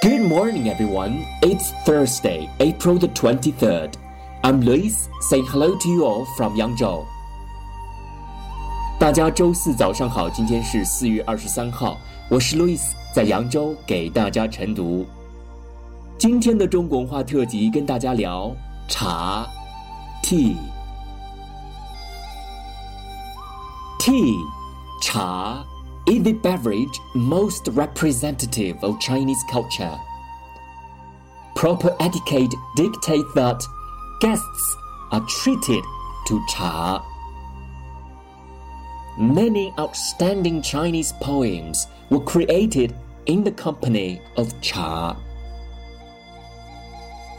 Good morning, everyone. It's Thursday, April the 23rd. I'm Lewis, saying hello to you all from Yangzhou. 大家周四早上好，今天是四月二十三号，我是茶。Is the beverage most representative of Chinese culture. Proper etiquette dictates that guests are treated to cha. Many outstanding Chinese poems were created in the company of cha.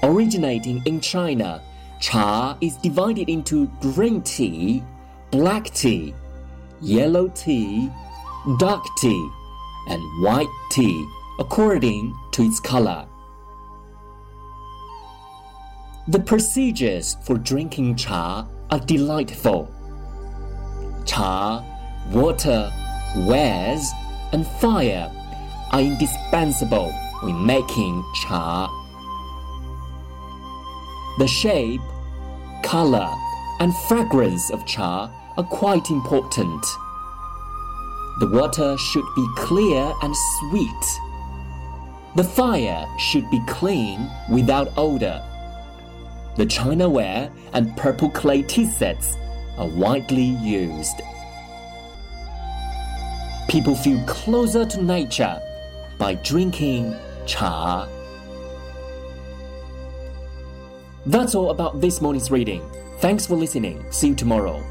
Originating in China, cha is divided into green tea, black tea, yellow tea, dark tea, and white tea according to its color. The procedures for drinking cha are delightful. Cha, water, wares, and fire are indispensable when making cha. The shape, color, and fragrance of cha are quite important. The water should be clear and sweet. The fire should be clean without odor. The chinaware and purple clay tea sets are widely used. People feel closer to nature by drinking cha. That's all about this morning's reading. Thanks for listening. See you tomorrow.